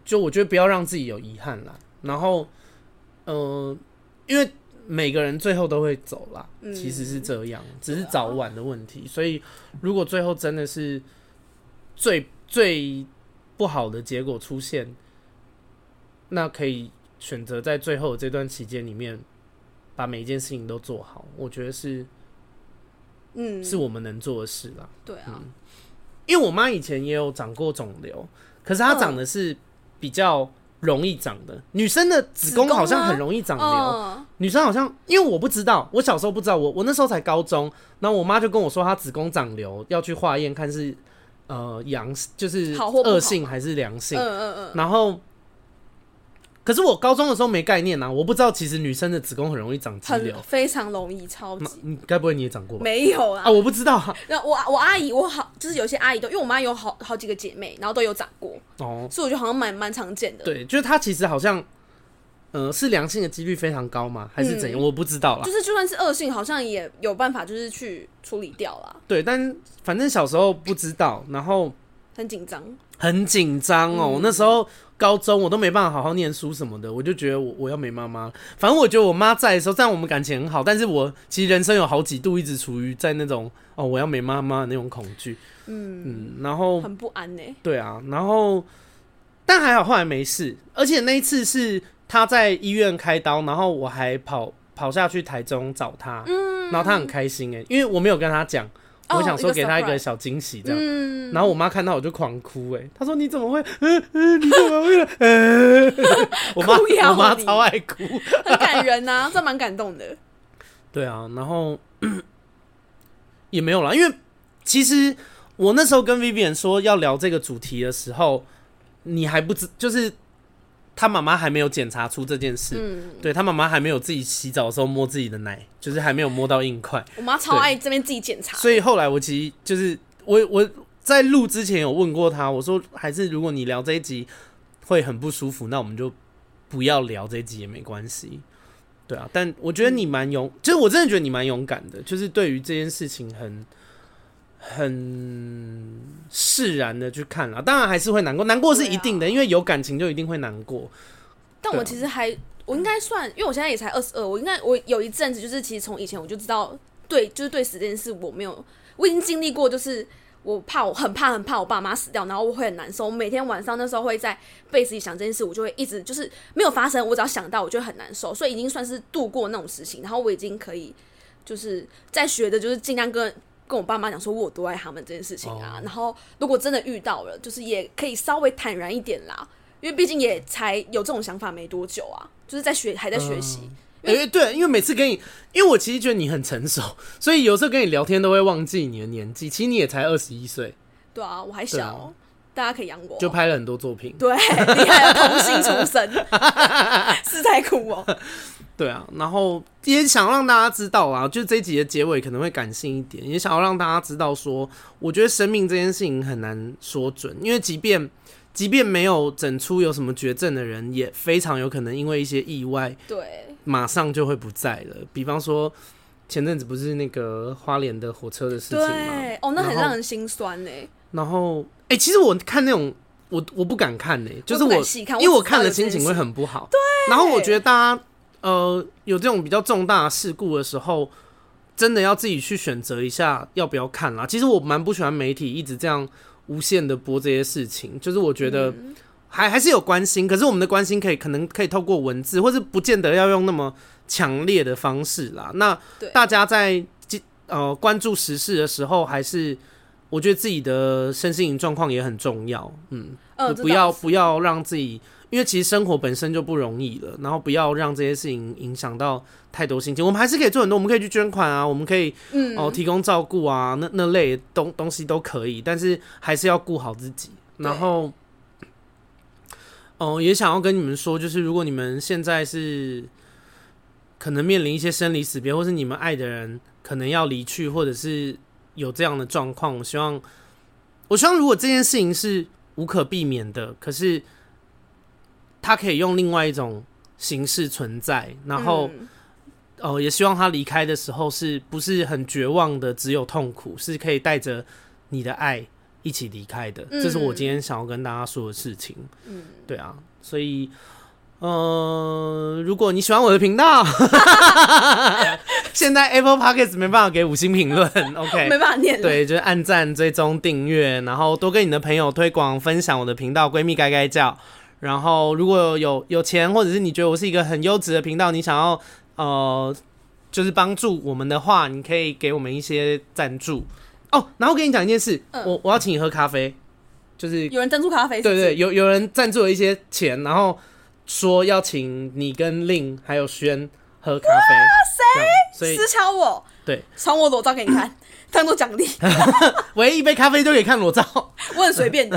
就我觉得不要让自己有遗憾啦。然后，呃，因为每个人最后都会走啦，其实是这样，只是早晚的问题。所以，如果最后真的是最最不好的结果出现，那可以选择在最后这段期间里面，把每一件事情都做好。我觉得是。嗯，是我们能做的事啦。对啊，嗯、因为我妈以前也有长过肿瘤，可是她长的是比较容易长的。女生的子宫好像很容易长瘤，哦、女生好像因为我不知道，我小时候不知道，我我那时候才高中，然后我妈就跟我说她子宫长瘤要去化验看是呃阳就是恶性还是良性，嗯嗯嗯，然后。可是我高中的时候没概念啊，我不知道其实女生的子宫很容易长肌瘤，非常容易，超级。你该不会你也长过吧？没有啊，啊，我不知道啊。那我我阿姨，我好就是有些阿姨都，因为我妈有好好几个姐妹，然后都有长过哦，所以我觉得好像蛮蛮常见的。对，就是她其实好像，呃，是良性的几率非常高吗？还是怎样？嗯、我不知道啦。就是就算是恶性，好像也有办法，就是去处理掉啦。对，但反正小时候不知道，然后很紧张，很紧张哦，嗯、那时候。高中我都没办法好好念书什么的，我就觉得我我要没妈妈。反正我觉得我妈在的时候，虽然我们感情很好。但是我其实人生有好几度一直处于在那种哦，我要没妈妈的那种恐惧。嗯嗯，然后很不安呢。对啊，然后但还好后来没事，而且那一次是他在医院开刀，然后我还跑跑下去台中找他，嗯，然后他很开心哎，因为我没有跟他讲。我想说给他一个小惊喜，这样，嗯、然后我妈看到我就狂哭，哎，她说你怎么会，嗯嗯，你怎么会，嗯，我妈我妈超爱哭，很感人呐、啊，这蛮感动的。对啊，然后 也没有啦，因为其实我那时候跟 Vivian 说要聊这个主题的时候，你还不知就是。他妈妈还没有检查出这件事，嗯，对他妈妈还没有自己洗澡的时候摸自己的奶，就是还没有摸到硬块。我妈超爱这边自己检查，所以后来我其实就是我我在录之前有问过他，我说还是如果你聊这一集会很不舒服，那我们就不要聊这一集也没关系。对啊，但我觉得你蛮勇，就是我真的觉得你蛮勇敢的，就是对于这件事情很。很释然的去看了，当然还是会难过，难过是一定的，啊、因为有感情就一定会难过。但我其实还，我应该算，因为我现在也才二十二，我应该我有一阵子就是，其实从以前我就知道，对，就是对死这件事我没有，我已经经历过，就是我怕我很怕很怕我爸妈死掉，然后我会很难受。我每天晚上那时候会在被子里想这件事，我就会一直就是没有发生，我只要想到我就很难受，所以已经算是度过那种事情。然后我已经可以就是在学的，就是尽量跟。跟我爸妈讲说我有多爱他们这件事情啊。哦、然后如果真的遇到了，就是也可以稍微坦然一点啦，因为毕竟也才有这种想法没多久啊，就是在学还在学习。对，因为每次跟你，因为我其实觉得你很成熟，所以有时候跟你聊天都会忘记你的年纪。其实你也才二十一岁。对啊，我还小，啊、大家可以养我。就拍了很多作品。对，厉害，童星出身，是太酷哦。对啊，然后也想让大家知道啊，就这一集的结尾可能会感性一点，也想要让大家知道说，我觉得生命这件事情很难说准，因为即便即便没有整出有什么绝症的人，也非常有可能因为一些意外，对，马上就会不在了。比方说前阵子不是那个花莲的火车的事情吗？对，哦，那很让人心酸呢。然后，哎、欸，其实我看那种，我我不敢看呢，就是我，我因为我看了心情会很不好。对，然后我觉得大家。呃，有这种比较重大的事故的时候，真的要自己去选择一下要不要看啦。其实我蛮不喜欢媒体一直这样无限的播这些事情，就是我觉得还还是有关心，可是我们的关心可以可能可以透过文字，或是不见得要用那么强烈的方式啦。那大家在呃关注时事的时候，还是我觉得自己的身心灵状况也很重要。嗯，呃、不要不要让自己。因为其实生活本身就不容易了，然后不要让这些事情影响到太多心情。我们还是可以做很多，我们可以去捐款啊，我们可以哦提供照顾啊，那那类东东西都可以，但是还是要顾好自己。然后，哦，也想要跟你们说，就是如果你们现在是可能面临一些生离死别，或是你们爱的人可能要离去，或者是有这样的状况，我希望，我希望如果这件事情是无可避免的，可是。他可以用另外一种形式存在，然后，哦、嗯呃，也希望他离开的时候是不是很绝望的，只有痛苦，是可以带着你的爱一起离开的。嗯、这是我今天想要跟大家说的事情。嗯，对啊，所以，呃，如果你喜欢我的频道，现在 Apple Podcast 没办法给五星评论，OK，没办法念。对，就是按赞、追踪、订阅，然后多跟你的朋友推广、分享我的频道。闺蜜该该叫。然后，如果有有钱，或者是你觉得我是一个很优质的频道，你想要呃，就是帮助我们的话，你可以给我们一些赞助哦。然后跟你讲一件事，嗯、我我要请你喝咖啡，就是有人赞助咖啡？对对，有有人赞助了一些钱，然后说要请你跟令还有轩喝咖啡。哇塞！私敲我，对，传我裸照给你看，当做奖励。唯一一杯咖啡就可以看裸照，我很随便的。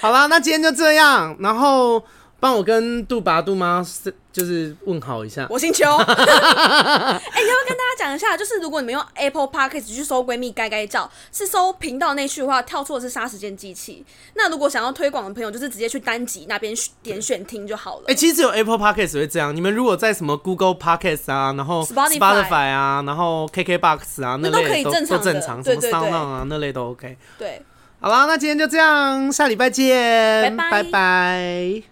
好啦，那今天就这样，然后帮我跟杜爸杜妈就是问好一下。我姓邱。哎、欸，要不要跟大家讲一下？就是如果你们用 Apple Podcast 去搜“闺蜜该该照”，是搜频道内去的话，跳出的是杀时间机器。那如果想要推广的朋友，就是直接去单集那边点选听就好了。哎、欸，其实只有 Apple Podcast 会这样。你们如果在什么 Google Podcast 啊，然后 Spotify 啊，然后 KKBox 啊，那类都，都可以正常，正常，什么 Sound 啊，那类都 OK。对。好啦，那今天就这样，下礼拜见，拜拜。拜拜。